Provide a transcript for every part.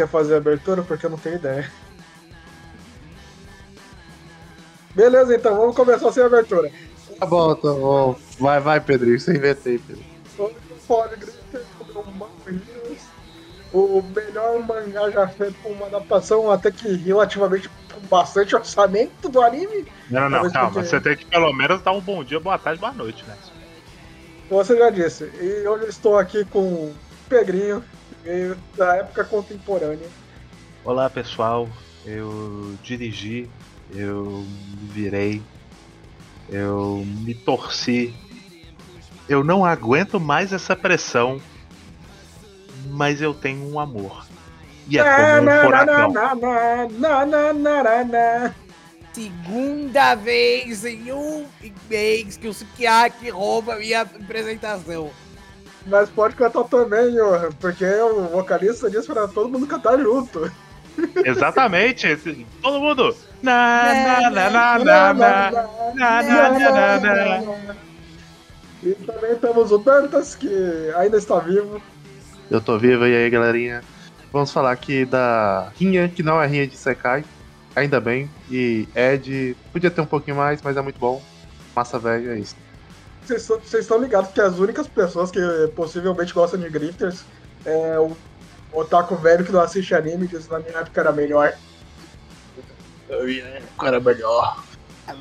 Quer fazer a abertura? Porque eu não tenho ideia. Beleza, então, vamos começar sem abertura. Tá bom, tá bom. Vai, vai, Pedrinho, você inventei, Pedro. O melhor mangá já feito com uma adaptação até que relativamente com bastante orçamento do anime. Não, não, não, calma. Porque... Você tem que pelo menos dar um bom dia, boa tarde, boa noite, né? Você já disse. E hoje eu estou aqui com o Pedrinho, da época contemporânea. Olá, pessoal. Eu dirigi, eu me virei, eu me torci. Eu não aguento mais essa pressão, mas eu tenho um amor. E é como um furacão. Segunda vez em um mês que o Sukiaki rouba minha apresentação. Mas pode cantar também, Johan, porque o vocalista disse pra todo mundo cantar junto. Exatamente, todo mundo. Na, na, na, na, na, na, na, na, na, na. E também temos o Dantas, que ainda está vivo. Eu tô vivo, e aí, galerinha? Vamos falar aqui da rinha, que não é rinha de Sekai, ainda bem. E Ed podia ter um pouquinho mais, mas é muito bom. Massa velho, é isso. Vocês estão ligados que as únicas pessoas que possivelmente gostam de Grifters é o otaku velho que não assiste anime, diz na minha época era melhor. Na minha época era melhor.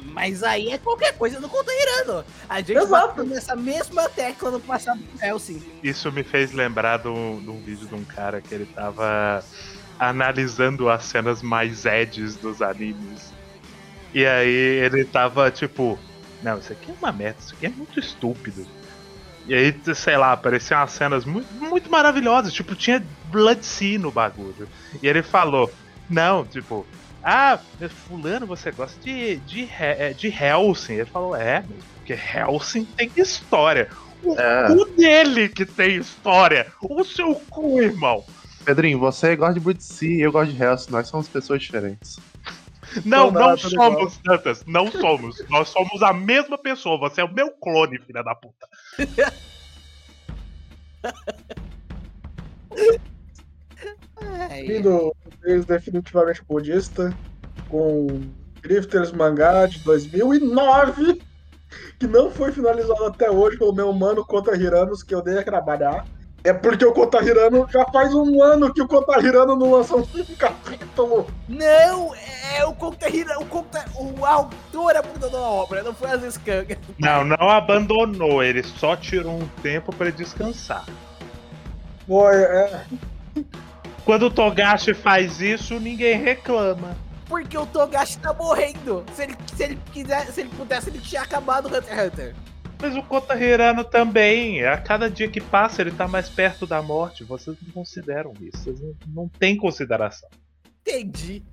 Mas aí é qualquer coisa no Containando. A gente Exato. nessa mesma tecla no passado do Helsing. Isso me fez lembrar de um, de um vídeo de um cara que ele tava analisando as cenas mais eds dos animes. E aí ele tava tipo, não, isso aqui é uma merda, isso aqui é muito estúpido. E aí, sei lá, apareciam umas cenas muito, muito maravilhosas, tipo, tinha Blood Sea no bagulho. E ele falou, não, tipo, ah, fulano, você gosta de, de, é, de Helsing? Ele falou, é, porque Helsing tem história. O é. cu dele que tem história. O seu cu, irmão. Pedrinho, você gosta de Bruce e eu gosto de Hellsing. Nós somos pessoas diferentes. Não, não, não somos, Dantas. Não somos. Nós somos a mesma pessoa. Você é o meu clone, filha da puta. Vindo definitivamente budista, com Grifters Mangá de 2009, que não foi finalizado até hoje pelo meu mano Contra Hiranos, que eu dei a trabalhar. É porque o Kotahirano já faz um ano que o Kotahirano não lançou um capítulo. Não, é o Kotahirano, o, Kota, o autor abandonou a obra, não foi as escangas. Não, não abandonou, ele só tirou um tempo para descansar. Foi, é. Quando o Togashi faz isso, ninguém reclama. Porque o Togashi tá morrendo. Se ele, se ele quiser, se ele pudesse, ele tinha acabado o Hunter x Hunter. Mas o Kota Hirano também. A cada dia que passa, ele tá mais perto da morte. Vocês não consideram isso. Vocês não, não têm consideração. Entendi.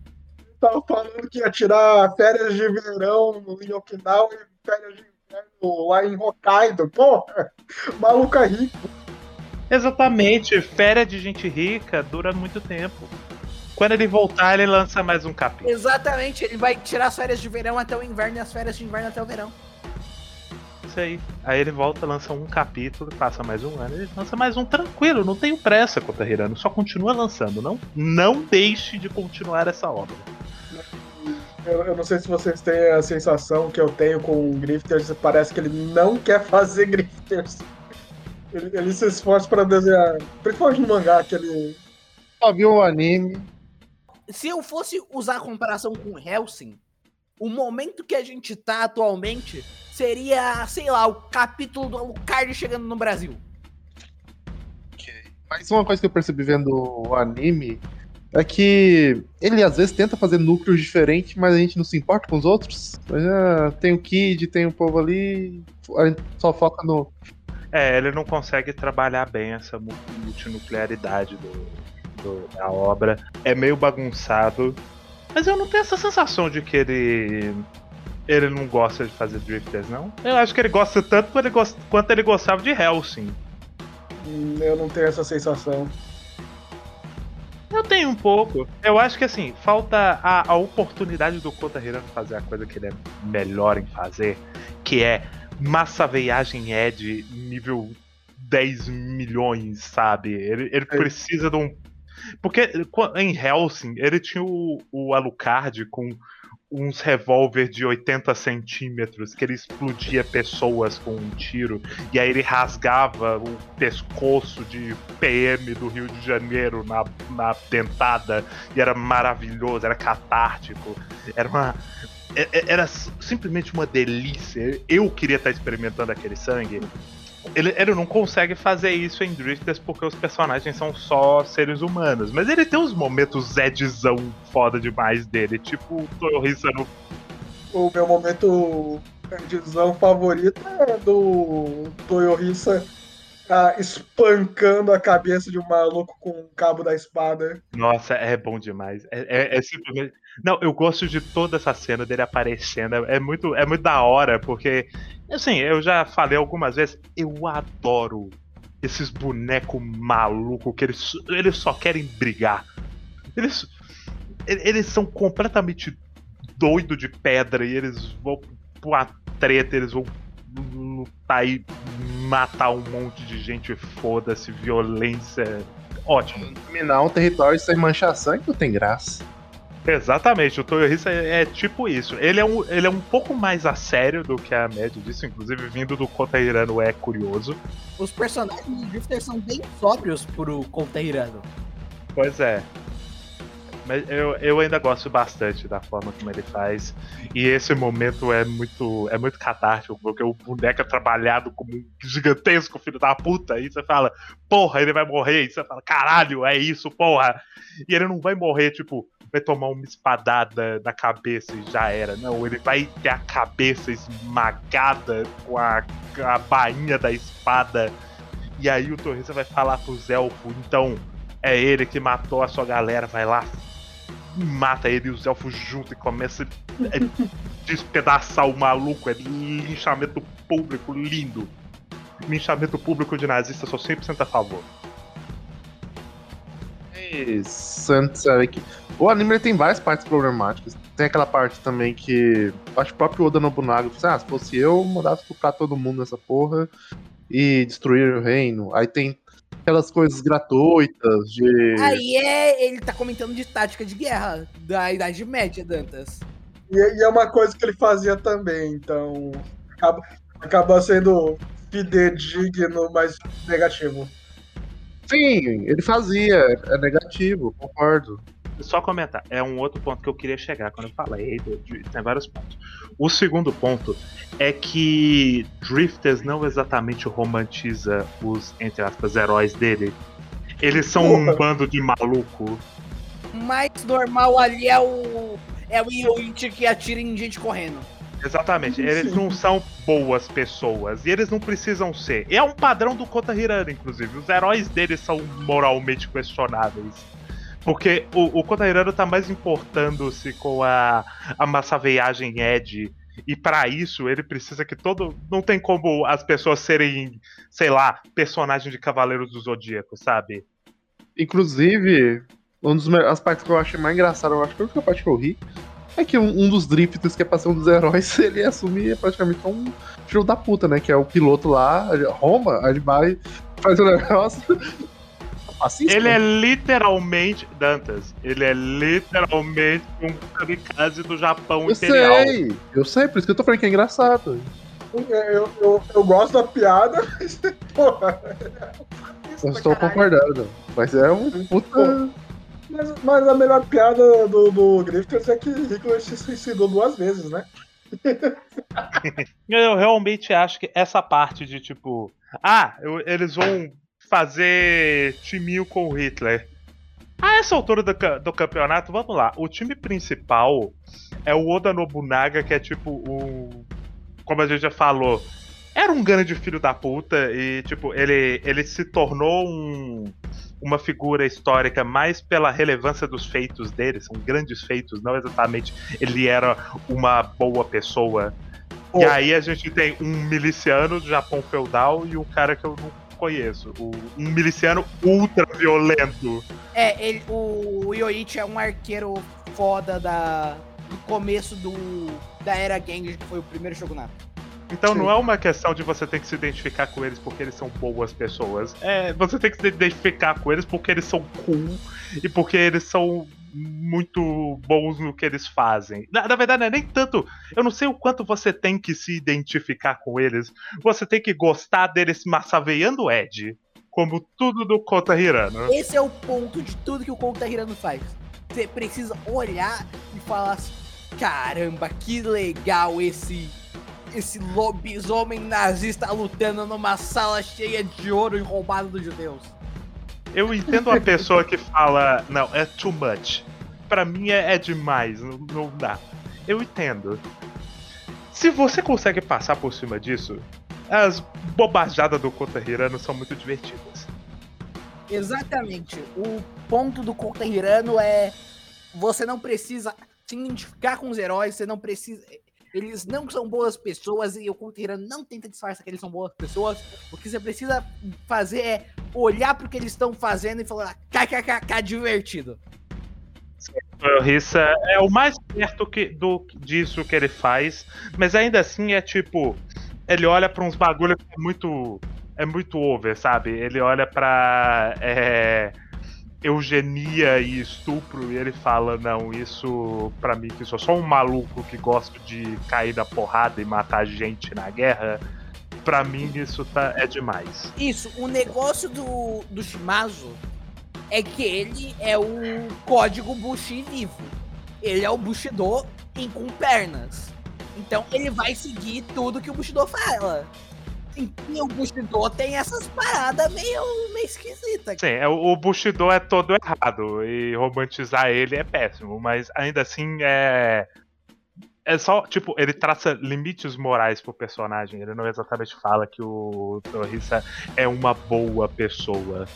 Tava falando que ia tirar férias de verão em Okinawa e férias de inverno lá em Hokkaido. Porra, maluca é rico. Exatamente. Férias de gente rica dura muito tempo. Quando ele voltar, ele lança mais um capítulo. Exatamente. Ele vai tirar as férias de verão até o inverno e as férias de inverno até o verão isso aí. Aí ele volta, lança um capítulo, passa mais um ano, ele lança mais um tranquilo, não tenho pressa, Kotahirano, só continua lançando, não, não deixe de continuar essa obra. Eu, eu, não sei se vocês têm a sensação que eu tenho com o Grifters, parece que ele não quer fazer Grifters. Ele, ele se esforça para desenhar, principalmente no mangá, que ele. Só viu o anime. Se eu fosse usar a comparação com Helsing, o momento que a gente tá atualmente seria, sei lá, o capítulo do Alucard chegando no Brasil. Ok. Mas uma coisa que eu percebi vendo o anime é que ele às vezes tenta fazer núcleos diferentes, mas a gente não se importa com os outros. É, tem o Kid, tem o povo ali, a gente só foca no. É, ele não consegue trabalhar bem essa multinuclearidade do, do, da obra. É meio bagunçado. Mas eu não tenho essa sensação de que ele ele não gosta de fazer drifters, não? Eu acho que ele gosta tanto quanto ele, gost... quanto ele gostava de Helsing. Hum, eu não tenho essa sensação. Eu tenho um pouco. Eu acho que assim, falta a, a oportunidade do Kota Hirano fazer a coisa que ele é melhor em fazer, que é massa veiagem Ed nível 10 milhões, sabe? Ele, ele precisa de um Porque em Helsing, ele tinha o, o Alucard com uns revólver de 80 centímetros que ele explodia pessoas com um tiro e aí ele rasgava o pescoço de PM do Rio de Janeiro na, na dentada e era maravilhoso, era catártico, era uma era simplesmente uma delícia. Eu queria estar experimentando aquele sangue ele, ele não consegue fazer isso em Drifters porque os personagens são só seres humanos. Mas ele tem uns momentos Zedzão foda demais dele, tipo o Toyohisa no. O meu momento Zedzão favorito é do Toyohisa ah, espancando a cabeça de um maluco com o cabo da espada. Nossa, é bom demais. É, é, é, simplesmente. Não, eu gosto de toda essa cena dele aparecendo. É muito, é muito da hora, porque Assim, eu já falei algumas vezes, eu adoro esses bonecos malucos que eles, eles só querem brigar. Eles, eles são completamente doidos de pedra e eles vão pra treta, eles vão lutar e matar um monte de gente, foda-se, violência. Ótimo. Dominar um território sem manchar sangue não tem graça. Exatamente, o Toyohisa é, é, tipo isso. Ele é, um, ele é um pouco mais a sério do que a média disso, inclusive vindo do Kota Hirano é curioso. Os personagens do Drifter são bem sóbrios pro Kota Hirano. Pois é. Mas eu, eu ainda gosto bastante da forma como ele faz. E esse momento é muito é muito catártico, porque o boneco é trabalhado como um gigantesco filho da puta. E você fala, porra, ele vai morrer. E você fala, caralho, é isso, porra. E ele não vai morrer, tipo, vai tomar uma espadada na cabeça e já era. Não, ele vai ter a cabeça esmagada com a, a bainha da espada. E aí o Torreza vai falar pros elfos, então é ele que matou a sua galera, vai lá, mata ele e os elfos juntos e começa a despedaçar o maluco. É linchamento público lindo. Linchamento público de nazista, sou 100% a favor. Santos aqui. O anime tem várias partes problemáticas. Tem aquela parte também que. Acho que o próprio Oda Nobunaga falou assim: ah, se fosse eu, mandava estuprar todo mundo nessa porra e destruir o reino. Aí tem aquelas coisas gratuitas de. Aí é. Ele tá comentando de tática de guerra da Idade Média, Dantas. E, e é uma coisa que ele fazia também, então. Acaba, acaba sendo fidedigno, mas negativo. Sim, ele fazia, é negativo, concordo. Só comentar, é um outro ponto que eu queria chegar quando eu falei, tem vários pontos. O segundo ponto é que Drifters não exatamente romantiza os, entre aspas, heróis dele. Eles são Porra. um bando de maluco. O mais normal ali é o. É o Yoichi que atira em gente correndo. Exatamente, eles não são boas pessoas e eles não precisam ser. É um padrão do Kota Hirano, inclusive. Os heróis deles são moralmente questionáveis. Porque o, o Kota Hirano tá mais importando-se com a, a massa veiagem Ed. E para isso ele precisa que todo. Não tem como as pessoas serem, sei lá, personagens de Cavaleiros do Zodíaco, sabe? Inclusive, uma das partes que eu acho mais engraçada, eu acho que a única parte que eu ri, é que um, um dos drifts que é pra ser um dos heróis, ele assume praticamente um filho da puta, né? Que é o piloto lá, Roma, ele vai, faz o negócio. Assista. Ele é literalmente. Dantas, ele é literalmente um kamikaze do Japão eu imperial. Sei, eu sei, por isso que eu tô falando que é engraçado. É, eu, eu, eu gosto da piada, mas, porra. Eu estou concordando. Mas é um puta. Mas, mas a melhor piada do, do é que Hitler se suicidou duas vezes, né? eu realmente acho que essa parte de tipo, ah, eu, eles vão fazer timinho com o Hitler. A essa altura do, do, campeonato, vamos lá. O time principal é o Oda Nobunaga, que é tipo o. Como a gente já falou, era um grande filho da puta e, tipo, ele, ele se tornou um uma figura histórica mais pela relevância dos feitos dele, são grandes feitos, não exatamente ele era uma boa pessoa. Oh. E aí a gente tem um miliciano do Japão feudal e um cara que eu não conheço, um miliciano ultra violento. É, ele, o Yoichi é um arqueiro foda da, do começo do, da era Genji, que foi o primeiro Shogunato. Então Sim. não é uma questão de você ter que se identificar com eles porque eles são boas pessoas. É, você tem que se identificar com eles porque eles são cool e porque eles são muito bons no que eles fazem. Na, na verdade, não é nem tanto. Eu não sei o quanto você tem que se identificar com eles. Você tem que gostar deles massaveando o Ed. Como tudo do Kota Hirano. Esse é o ponto de tudo que o Conta Hirano faz. Você precisa olhar e falar assim: caramba, que legal esse. Esse lobisomem nazista lutando numa sala cheia de ouro e roubado dos judeus. Eu entendo a pessoa que fala, não, é too much. Pra mim é, é demais, não, não dá. Eu entendo. Se você consegue passar por cima disso, as bobajadas do Kota Hirano são muito divertidas. Exatamente. O ponto do Conta Hirano é você não precisa se identificar com os heróis, você não precisa. Eles não são boas pessoas e o Conta Hirano não tenta disfarçar que eles são boas pessoas. O que você precisa fazer é olhar pro que eles estão fazendo e falar, kkkk, divertido. O Rissa é o mais perto que, do, disso que ele faz, mas ainda assim é tipo. Ele olha pra uns bagulho que é muito. É muito over, sabe? Ele olha pra. É, eugenia e estupro e ele fala: Não, isso pra mim, que sou só um maluco que gosta de cair da porrada e matar gente na guerra. Pra mim, isso tá, é demais. Isso, o negócio do, do Shimazu é que ele é o código Bushi vivo. Ele é o Bushido em, com pernas. Então ele vai seguir tudo que o Bushido fala. E o Bushido tem essas paradas meio, meio esquisitas. Sim, é, o Bushido é todo errado e romantizar ele é péssimo, mas ainda assim é. É só, tipo, ele traça limites morais pro personagem. Ele não exatamente fala que o Torrissa é uma boa pessoa.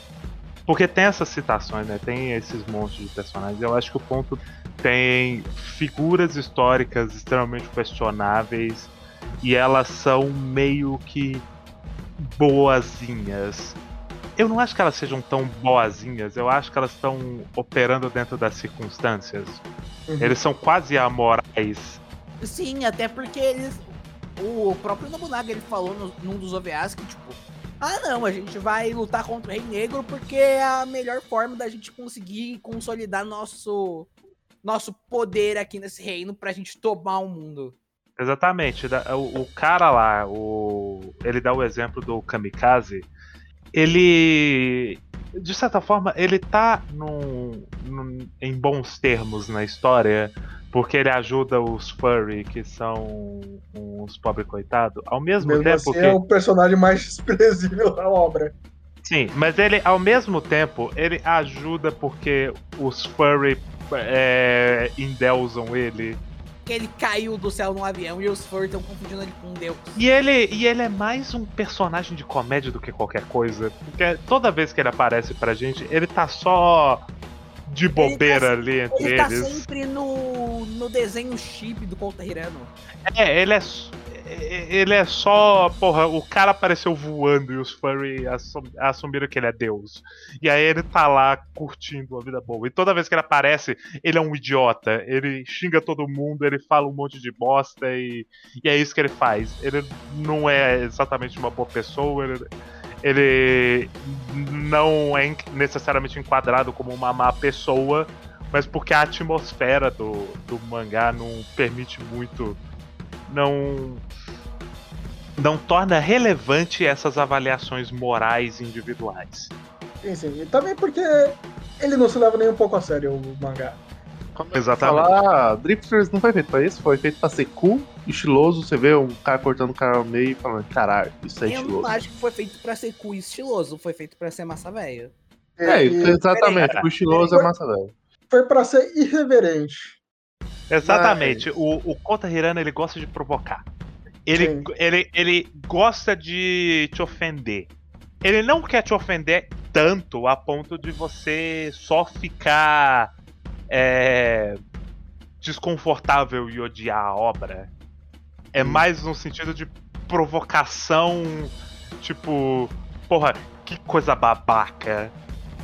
Porque tem essas citações, né? Tem esses montes de personagens. Eu acho que o ponto tem figuras históricas extremamente questionáveis e elas são meio que boazinhas. Eu não acho que elas sejam tão boazinhas, eu acho que elas estão operando dentro das circunstâncias. Uhum. Eles são quase amorais. Sim, até porque eles. O próprio Nobunaga ele falou no, num dos OVAs que, tipo, ah não, a gente vai lutar contra o Rei Negro porque é a melhor forma da gente conseguir consolidar nosso, nosso poder aqui nesse reino pra gente tomar o mundo. Exatamente. O, o cara lá, o, ele dá o exemplo do Kamikaze. Ele. De certa forma, ele tá num, num- em bons termos na história. Porque ele ajuda os furry, que são uns pobre coitado. Ao mesmo Mesmo tempo assim, que. é o personagem mais desprezível da obra. Sim, mas ele, ao mesmo tempo, ele ajuda porque os furry é, endeusam ele. Que ele caiu do céu num avião e os furry estão confundindo ele com Deus. E ele, e ele é mais um personagem de comédia do que qualquer coisa. Porque toda vez que ele aparece pra gente, ele tá só de bobeira ali entre Ele tá eles. sempre no, no desenho chip do Conta Hirano. É, ele é. Ele é só. Porra, o cara apareceu voando e os furry assum- assumiram que ele é Deus. E aí ele tá lá curtindo a vida boa. E toda vez que ele aparece, ele é um idiota. Ele xinga todo mundo, ele fala um monte de bosta e, e é isso que ele faz. Ele não é exatamente uma boa pessoa, ele, ele não é en- necessariamente enquadrado como uma má pessoa, mas porque a atmosfera do, do mangá não permite muito. Não. Não torna relevante essas avaliações morais individuais. Sim, sim. E também porque ele não se leva nem um pouco a sério o mangá. Exatamente. Falar, Drifters não foi feito pra isso, foi feito pra ser cool, estiloso. Você vê um cara cortando o cara ao meio e falando, caralho, isso é Eu não estiloso. acho que foi feito pra ser cool e estiloso, foi feito pra ser massa velha. É, E exatamente. peraí, O estiloso é massa velho. foi pra ser irreverente. Exatamente. O, o Kota Hirano ele gosta de provocar. Ele, Sim. ele, ele gosta de te ofender. Ele não quer te ofender tanto a ponto de você só ficar é, desconfortável e odiar a obra. É mais no sentido de provocação, tipo, porra, que coisa babaca.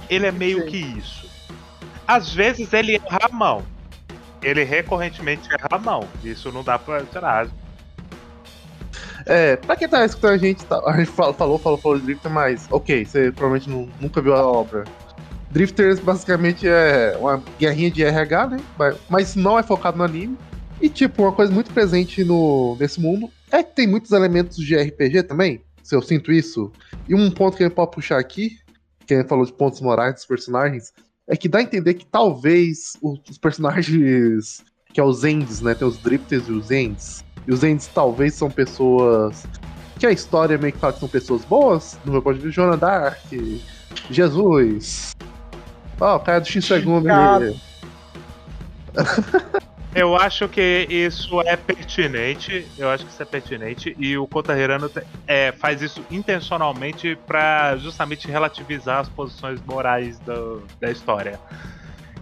Ele é meio Sim. que isso. Às vezes ele erra a mão. Ele recorrentemente erra a mão. Isso não dá pra tirar. É, pra quem tá escutando a gente, tá, a gente falou, falou, falou, de Drifter, mas ok, você provavelmente não- nunca viu a obra. Drifters basicamente é uma guerrinha de RH, né? Mas não é focado no anime. E tipo, uma coisa muito presente no, nesse mundo é que tem muitos elementos de RPG também. Se eu sinto isso. E um ponto que a gente pode puxar aqui, que a gente falou de pontos morais dos personagens, é que dá a entender que talvez os personagens que é os Ends, né? Tem os Drifters e os Ends. E os Ends talvez são pessoas que a história meio que fala que são pessoas boas, no meu ponto de vista, Joana Dark, Jesus. Ó, o cara do X segundo Chicago. ali. Eu acho que isso é pertinente. Eu acho que isso é pertinente. E o Kota Hirano te- é, faz isso intencionalmente pra justamente relativizar as posições morais do- da história.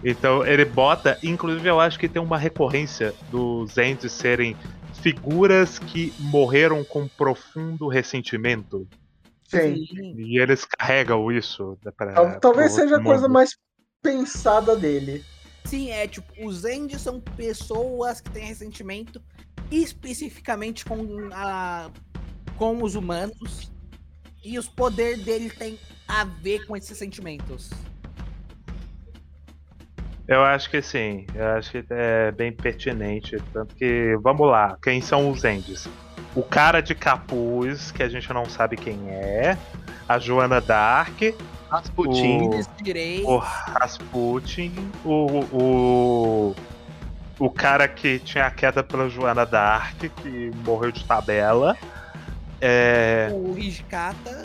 Então ele bota. Inclusive, eu acho que tem uma recorrência dos Ents serem figuras que morreram com profundo ressentimento. Sim. E eles carregam isso. Pra, Tal- Talvez seja a coisa mais pensada dele. Sim, é tipo, os Ends são pessoas que têm ressentimento especificamente com, a, com os humanos. E os poderes dele tem a ver com esses sentimentos. Eu acho que sim, eu acho que é bem pertinente. Tanto que, vamos lá, quem são os Endes? O cara de capuz, que a gente não sabe quem é, a Joana Dark, Rasputin. O- o Rasputin, o, o, o cara que tinha a queda pela Joana Dark, que morreu de tabela, é, O Hijikata,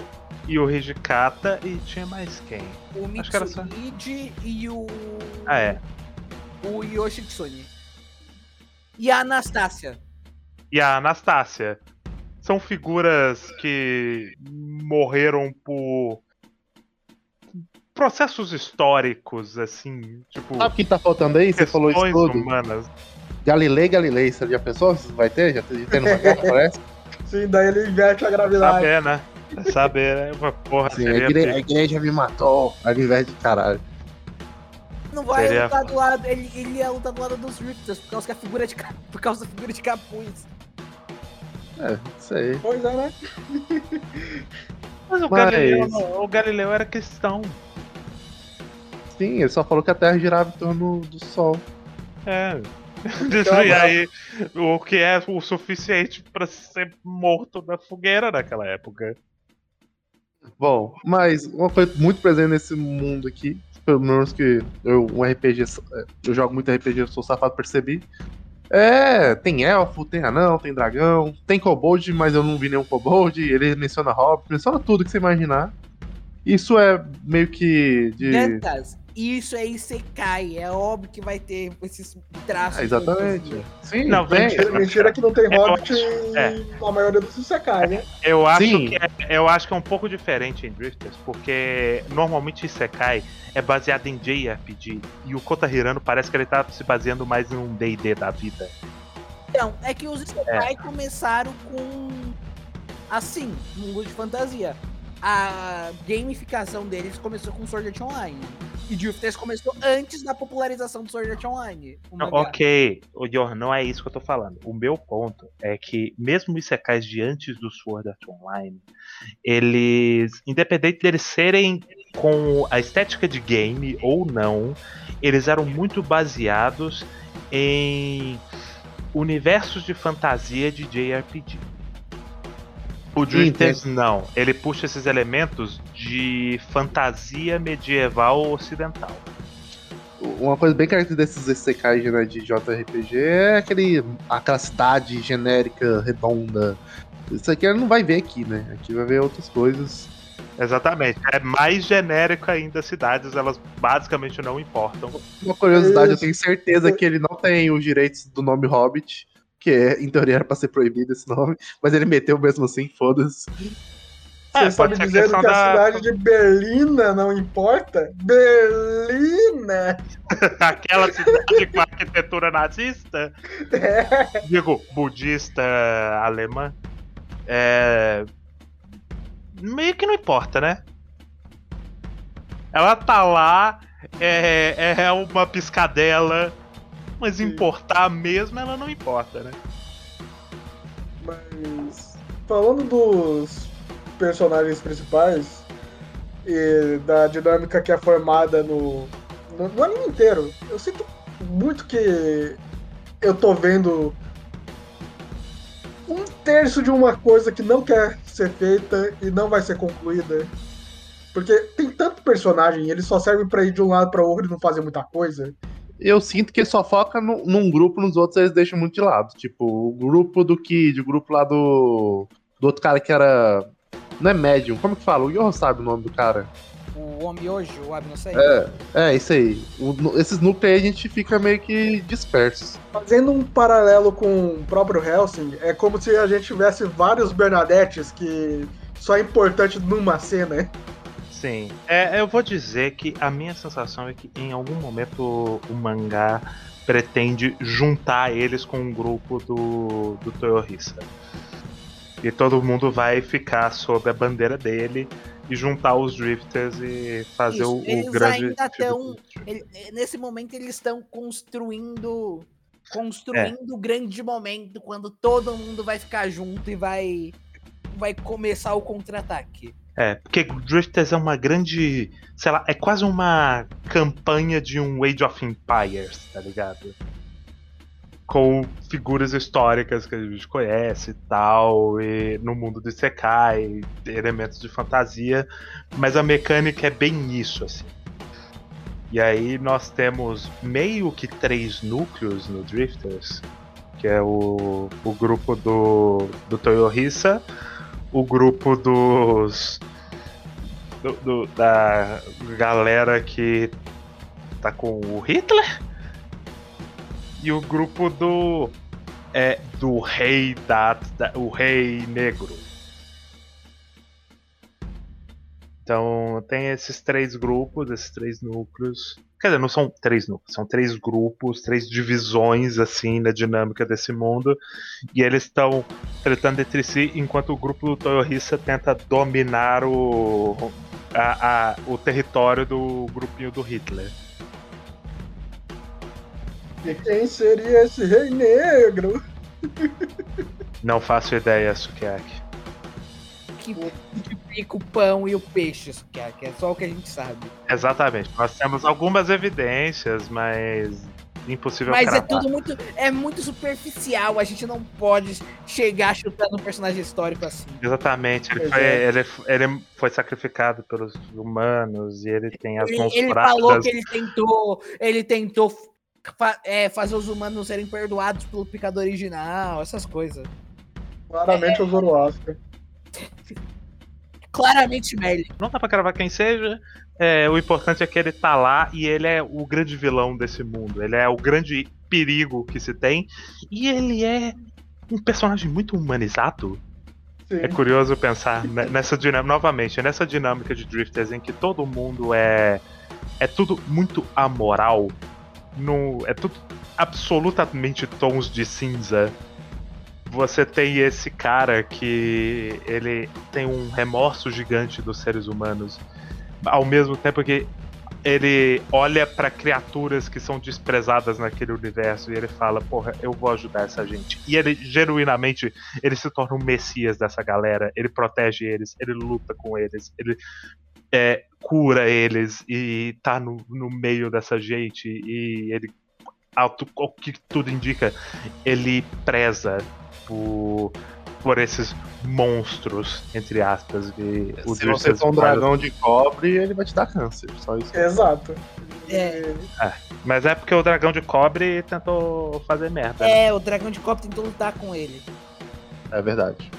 e o Hijikata, e tinha mais quem? o Acho que era só- e o. Ah, é. O Yoshitsune. E a Anastácia. e a Anastácia. São figuras que morreram por processos históricos, assim, tipo, Sabe o que tá faltando aí? Você falou isso tudo. humanas. Galilei, Galilei. Você já pensou? Vai ter? Já tem, tem no mangá, parece? Sim, daí ele inverte a gravidade. Saber, né? Saber, né? Uma porra, Sim, a, seria igre- a igreja me matou. Ao invés de caralho. Não vai Seria- lutar do lado. Ele, ele ia lutar do lado dos Rifters por causa que a figura de por causa da figura de capuz. É, isso aí. Pois é, né? Mas o, Mas- Galileu, o Galileu era questão. Sim, ele só falou que a Terra girava em torno do Sol. É. E aí, o que é o suficiente pra ser morto na fogueira naquela época. Bom, mas uma coisa muito presente nesse mundo aqui, pelo menos que eu, um RPG, eu jogo muito RPG, eu sou safado, percebi. É, tem elfo, tem anão, tem dragão, tem kobold, mas eu não vi nenhum kobold. Ele menciona hobbit, menciona tudo que você imaginar. Isso é meio que de. Isso é Isekai. É óbvio que vai ter esses traços. É, de exatamente. Sim, Não, tem. Mentira, mentira que não tem Eu Hobbit acho- é. na maioria dos Isekai, né? Eu acho, Sim. que é, eu acho que é um pouco diferente em Drifters, porque normalmente Isekai é baseado em JRPG e o Kota Hirano parece que ele tá se baseando mais em um D&D da vida. Então, é que os Isekai começaram com. Assim, mundo de fantasia. A gamificação deles começou com Sword Art Online. E Drifters começou antes da popularização do Sword Art Online. Não, ok, o Johan, não é isso que eu tô falando. O meu ponto é que, mesmo os Isekais de antes do Sword Art Online, eles, independente deles serem com a estética de game ou não, eles eram muito baseados em universos de fantasia de JRPG. O Drifters não, ele puxa esses elementos de fantasia medieval ocidental. Uma coisa bem característica desses Isekais né, de JRPG é aquele, aquela cidade genérica, redonda. Isso aqui ela não vai ver aqui, né? Aqui vai ver outras coisas. Exatamente. É mais genérico ainda as cidades, elas basicamente não importam. Uma curiosidade, eu tenho certeza que ele não tem os direitos do nome Hobbit, que é, em teoria era pra ser proibido esse nome, mas ele meteu mesmo assim, foda-se. É, Você está me dizendo que a da- cidade de Berlina não importa? Berlina! Aquela cidade com arquitetura nazista, É, digo, budista alemã, é. meio que não importa, né? Ela tá lá, é, é uma piscadela, mas Sim. importar mesmo ela não importa, né? mas falando dos personagens principais e da dinâmica que é formada no, no, no anime inteiro, eu sinto muito que eu tô vendo um terço de uma coisa que não quer ser feita e não vai ser concluída. Porque tem tanto personagem e eles só servem pra ir de um lado pra outro e não fazer muita coisa. Eu sinto que só foca no- num grupo, nos outros eles deixam muito de lado. Tipo, o grupo do Kid, o grupo lá do. Do outro cara que era. Não é médium, como que fala? O Yoho sabe o nome do cara. O homem hoje, o Ab não sei. É, é isso aí. O- no- esses núcleos aí a gente fica meio que dispersos. Fazendo um paralelo com o próprio Helsing, é como se a gente tivesse vários Bernadettes que só é importante numa cena. Sim. É, eu vou dizer que a minha sensação é que em algum momento o mangá pretende juntar eles com um grupo do, do Toyohisa. E todo mundo vai ficar sob a bandeira dele e juntar os Drifters e fazer Isso, o, o eles grande. ainda tipo tão- Ele- nesse momento eles estão construindo construindo o grande momento quando todo mundo vai ficar junto e vai vai começar o contra-ataque. É, porque Drifters é uma grande. Sei lá, é quase uma campanha de um Age of Empires, tá ligado? Com figuras históricas que a gente conhece e tal, e no mundo do Isekai, elementos de fantasia, mas a mecânica é bem isso, assim. E aí nós temos meio que três núcleos no Drifters, que é o, o grupo do, do Toyohisa, o grupo dos. do- do- da galera que tá com o Hitler e o grupo do. É, do rei da, da- o rei negro. Então tem esses três grupos, esses três núcleos. Quer dizer, não são três núcleos, são três grupos, três divisões assim na dinâmica desse mundo. E eles estão tretando entre si, enquanto o grupo do Toyohisa tenta dominar o, a- a- o território do grupinho do Hitler. E quem seria esse rei negro? Não faço ideia, Sukiyaki. Que, fica o pão e o peixe, isso que é, que é só o que a gente sabe. Exatamente. Nós temos algumas evidências, mas impossível Mas é cravar. tudo muito é muito superficial, a gente não pode chegar chutando um personagem histórico assim. Exatamente. Ele foi, é. ele, ele foi sacrificado pelos humanos e ele tem as Ele, mãos ele falou que ele tentou, ele tentou fa- é, fazer os humanos serem perdoados pelo picador original, essas coisas. Claramente o Zoroaster. Claramente Merlin. Não dá pra cravar quem seja. É, o importante é que ele tá lá e ele é o grande vilão desse mundo. Ele é o grande perigo que se tem. E ele é um personagem muito humanizado. Sim. É curioso pensar ne- nessa dinâmica, novamente, nessa dinâmica de Drifters em que todo mundo é. É tudo muito amoral. No, é tudo absolutamente tons de cinza. Você tem esse cara que ele tem um remorso gigante dos seres humanos. Ao mesmo tempo que ele olha pra criaturas que são desprezadas naquele universo e ele fala, porra, eu vou ajudar essa gente. E ele genuinamente ele se torna um messias dessa galera, ele protege eles, ele luta com eles, ele é, cura eles e tá no, no meio dessa gente e ele, ao que tudo indica, ele preza por, por esses monstros, entre aspas. E o Se você for um dragão de cobre, ele vai te dar câncer. Só isso. Exato. É. Mas é porque o dragão de cobre tentou fazer merda. né? É, o dragão de copo tentou lutar com ele. É verdade.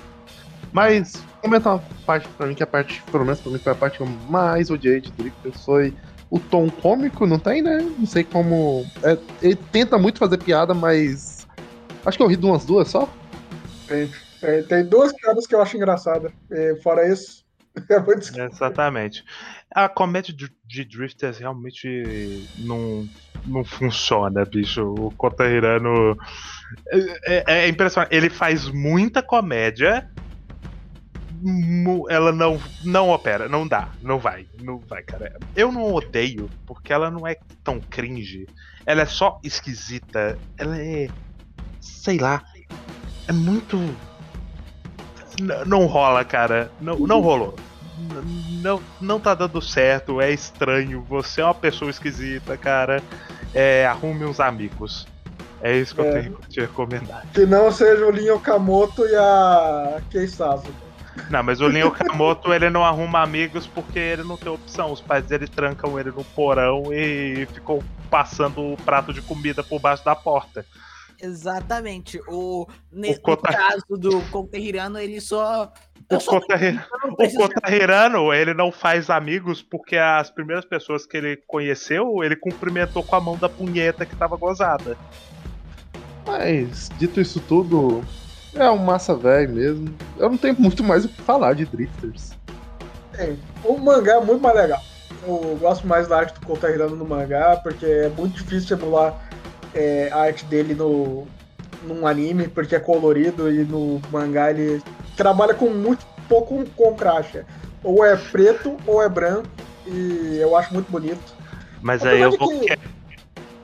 Mas, comentar uma parte pra mim, que a parte, pelo menos pra mim, foi a parte que eu mais odiei de Drifters, foi o tom cômico, não tem, né? Não sei como. é, ele tenta muito fazer piada, mas. Acho que eu ri de umas duas só. Tem, tem, tem duas piadas que eu acho engraçada. E fora isso, é muito Exatamente. A comédia de, Drifters realmente não, não funciona, bicho. O Kota Hirano é, é- é impressionante. Ele faz muita comédia. Ela não, não opera, não dá, não vai, não vai, cara. Eu não odeio, porque ela não é tão cringe. Ela é só esquisita. Ela é. Sei lá. É muito. N- não rola, cara. Não, não rolou. N- Não, não tá dando certo, é estranho. Você é uma pessoa esquisita, cara. É, arrume uns amigos. É isso que É. eu tenho que te recomendar. Que não seja o Lin Okamoto e a Keisazo. Não, mas o Lin Okamoto ele não arruma amigos porque ele não tem opção. Os pais dele trancam ele no porão e ficou passando o prato de comida por baixo da porta. Exatamente. O, ne- O No caso do Conterrano, ele só. O não O ele não faz amigos porque as primeiras pessoas que ele conheceu, ele cumprimentou com a mão da punheta que tava gozada. Mas, dito isso tudo, é um massa velho mesmo. Eu não tenho muito mais o que falar de Drifters. Tem. O mangá é muito mais legal. Eu gosto mais da arte do Kota Hirano no mangá, porque é muito difícil emular é, a arte dele no, num anime, porque é colorido e no mangá ele trabalha com muito pouco contraste. Ou é preto ou é branco, e eu acho muito bonito. Mas Apesar aí eu de vou. que-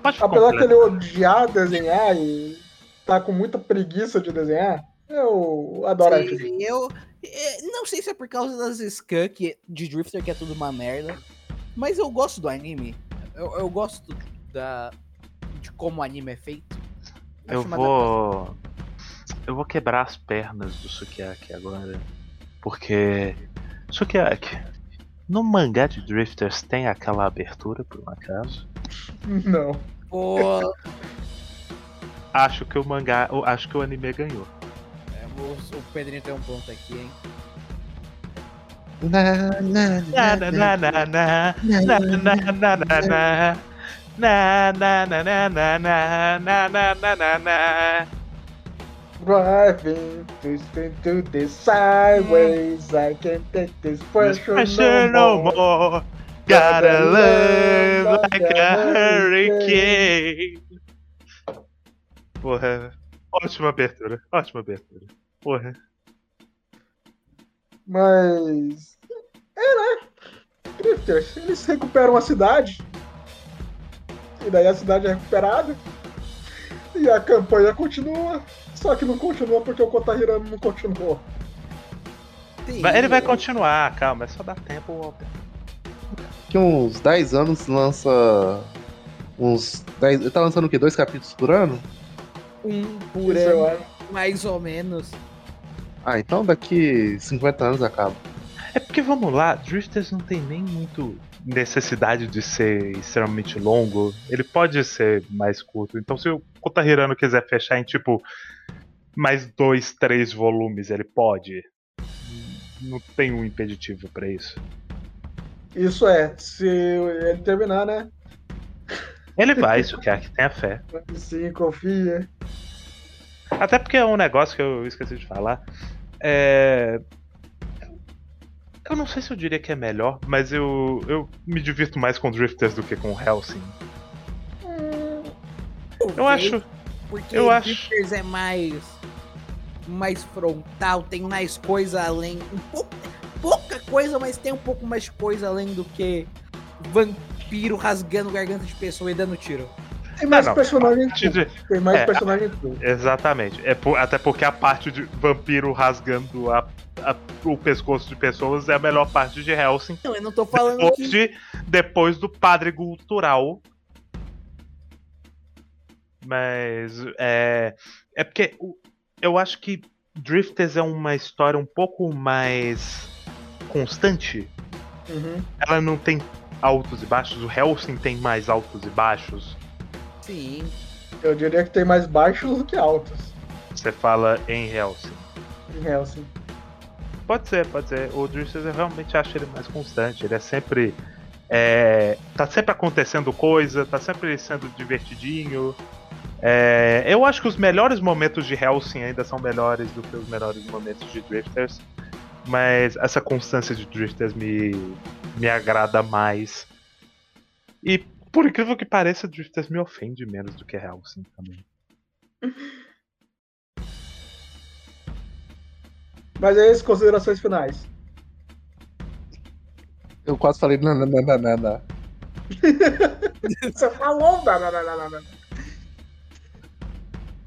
Pode Apesar que ele odiar desenhar e tá com muita preguiça de desenhar, eu adoro a arte. Sim, eu é, não sei se é por causa das skunk de Drifter, que é tudo uma merda, mas eu gosto do anime. Eu, eu gosto da, de como o anime é feito. Eu vou. Eu vou quebrar as pernas do Sukiyaki agora. Porque. Sukiyaki. No mangá de Drifters tem aquela abertura, por um acaso? Não. Pô, Acho que o mangá. Acho que o anime ganhou. é, o, o Pedrinho tem um ponto aqui, hein? Na, na, Na na na na na na na na na na na na na na na na na na na Driving twist into the sideways, I can't take this pressure, Pressure no no more. more. Gotta live like a hurricane. Porra. Ótima abertura. Ótima abertura. Porra. Mas. É, né? Drifters, eles recuperam a cidade. E daí a cidade é recuperada. E a campanha continua. Só que não continua porque o Kotahirano não continuou. Ele vai continuar, calma, é só dar tempo, Walter. Daqui uns 10 anos lança. Uns 10. Ele tá lançando o quê? Dois capítulos por ano? Um por ano, acho. mais ou menos. Ah, então daqui 50 anos acaba. É porque vamos lá, Drifters não tem nem muito necessidade de ser extremamente longo. Ele pode ser mais curto. Então, se o Kotahirano quiser fechar em tipo mais dois, três volumes, ele pode. Não tem um impeditivo pra isso. Isso é, se ele terminar, né? Ele vai, isso quer que tenha fé. Sim, confia. Até porque é um negócio que eu esqueci de falar. É. Eu não sei se eu diria que é melhor, mas eu, eu me divirto mais com Drifters do que com Hellsing. Eu acho. Porque eu acho- Drifters é mais. mais frontal, tem mais coisa além. Um pouco, pouca coisa, mas tem um pouco mais de coisa além do que vampiro rasgando garganta de pessoa e dando tiro. Tem mais não. personagem Parte de- cool. Tem mais É, personagem. Exatamente. É por- até porque a parte de vampiro rasgando a- a- o pescoço de pessoas é a melhor parte de Hellsing. Não, eu não tô falando Depois, que. de, depois do padre cultural. Mas é. É porque eu acho que Drifters é uma história um pouco mais constante. Uhum. Ela não tem altos e baixos. O Hellsing tem mais altos e baixos. Sim. Eu diria que tem mais baixos do que altos Você fala em Hellsing. em Hellsing. Pode ser, pode ser. O Drifters eu realmente acho ele mais constante. Ele é sempre. É, tá sempre acontecendo coisa, tá sempre sendo divertidinho. É, eu acho que os melhores momentos de Hellsing ainda são melhores do que os melhores momentos de Drifters. Mas essa constância de Drifters me, me agrada mais. E por incrível que pareça, Drifters me ofende menos do que Hellsing também. Mas é isso, considerações finais. Eu quase falei não. Você falou, não.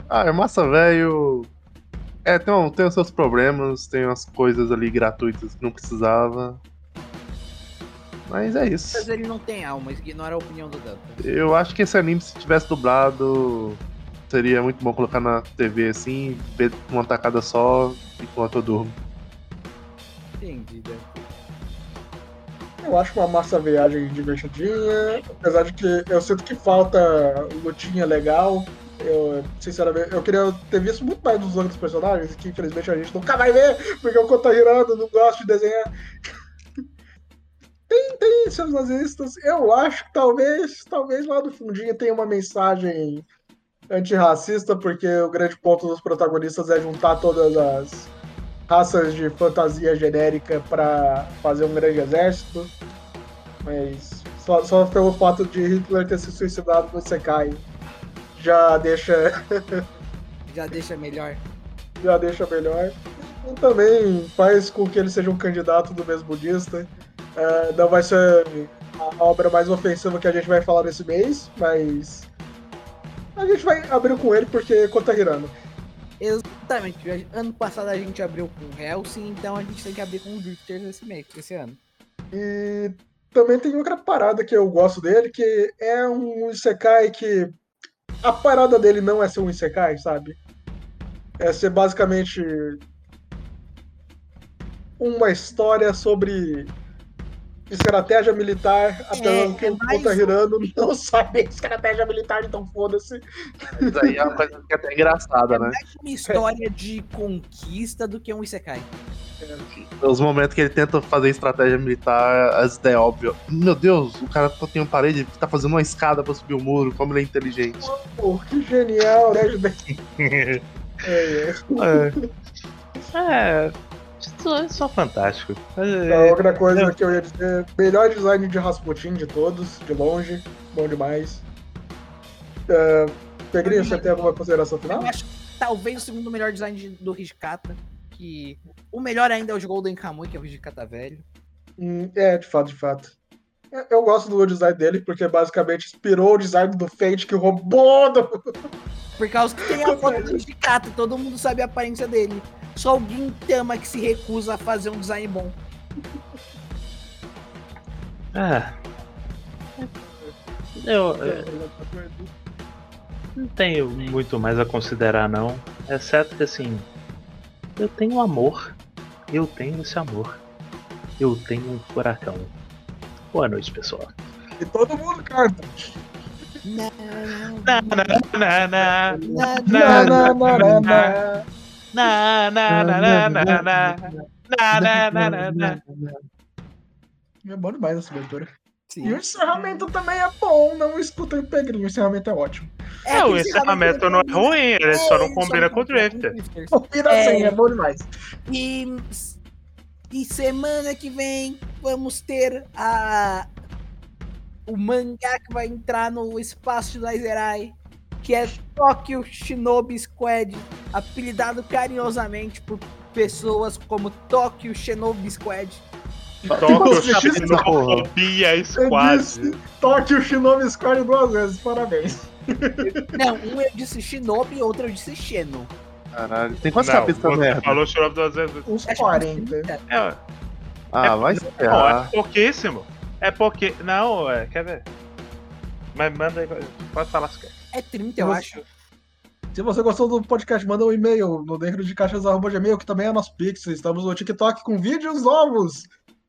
Ah, é massa velho. É, tem, tem os seus problemas, tem umas coisas ali gratuitas que não precisava. Mas é isso. Mas ele não tem alma, ignora a opinião do Danta. Eu acho que esse anime, se tivesse dublado, seria muito bom colocar na TV assim, ver uma tacada só enquanto eu durmo. Entendi. Eu acho uma massa viagem divertidinha, apesar de que eu sinto que falta lutinha legal. Eu, sinceramente, eu queria ter visto muito mais dos outros personagens, que infelizmente a gente nunca vai ver, porque o Kotahirano não gosta de desenhar. Tem, tem seus nazistas. Eu acho que talvez, talvez lá no fundinho tenha uma mensagem antirracista, porque o grande ponto dos protagonistas é juntar todas as raças de fantasia genérica para fazer um grande exército. Mas só, só pelo fato de Hitler ter se suicidado no Sekai já deixa. Já deixa melhor. já deixa melhor. E também faz com que ele seja um candidato do mesmo budista. É, não vai ser a obra mais ofensiva que a gente vai falar nesse mês, mas a gente vai abrir com ele porque conta Hirano. Exatamente. Ano passado a gente abriu com Helsing, então a gente tem que abrir com o Drifters esse mês, esse ano. E também tem outra parada que eu gosto dele, que é um Isekai que a parada dele não é ser um Isekai, sabe? É ser basicamente uma história sobre estratégia militar, até É, que é o mais Kotahirano não sabe estratégia militar, então foda-se. Isso aí é uma coisa que é até engraçada, né? Mais uma história de conquista do que um Isekai. Os momentos que ele tenta fazer estratégia militar, as ideias óbvias. Meu Deus, o cara tá- tem uma parede, tá fazendo uma escada pra subir o muro, como ele é inteligente. Pô, que genial, né, Judeque? É, é. é. Só, é só fantástico. É, outra coisa que eu ia dizer, melhor design de Rasputin de todos, de longe, bom demais. É, Pegrinho, você tem alguma consideração final? Eu acho que talvez o segundo melhor design de- do Hijikata. Que o melhor ainda é o de Golden Kamui, que é o Hijikata velho. Hum, É, de fato, de fato. É, Eu gosto do design dele, porque basicamente inspirou o design do Fate que roubou do... Por causa que tem a foto do Hijikata, todo mundo sabe a aparência dele. Só o Gintama que se recusa a fazer um design bom. Ah. Eu, eu não tenho muito mais a considerar, não. Exceto que assim. Eu tenho amor. Eu tenho esse amor. Eu tenho um furacão. Boa noite, pessoal. E todo mundo canta. Na, na, na, na, Na, Na, na, na, na, na. na, na, na, na, na, na. Na, na. É bom demais essa abertura. E Sim. o encerramento também é bom, não escutem o Pegrinho, o encerramento é ótimo. É, o aquele encerramento não é ruim, ele só não combina com o Drifter. Drifters. Confira É. assim, é bom demais. E, e semana que vem vamos ter a o mangá que vai entrar no espaço de Laserai, que é Tokyo Shinobi Squad, apelidado carinhosamente por pessoas como Tokyo Shinobi Squad. Tóquio Xenofobia Squad. disse Toque o Shinobi Squad duas vezes, parabéns. Não, um eu disse Shinobi e outro eu disse Sheno. Caralho, tem quantos capítulos essa merda? falou Xenofobia duas vezes. Uns Acho que 40. É, Ah, vai se Não, é pouquíssimo. É porque. Não, é, quer ver? Mas manda aí, pode falar se quer. É 30, eu acho. Se você gostou do podcast, manda um e-mail no dentro de caixas.gmail, que também é nosso Pix. Estamos no TikTok com vídeos novos.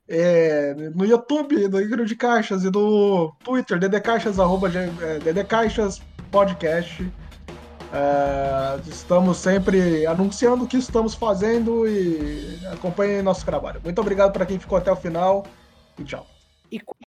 É, no YouTube, no Dentro de Caixas, e no Twitter, ddcaixas, arroba, é, ddcaixas podcast. É, estamos sempre anunciando o que estamos fazendo e acompanhem nosso trabalho. Muito obrigado para quem ficou até o final e tchau. E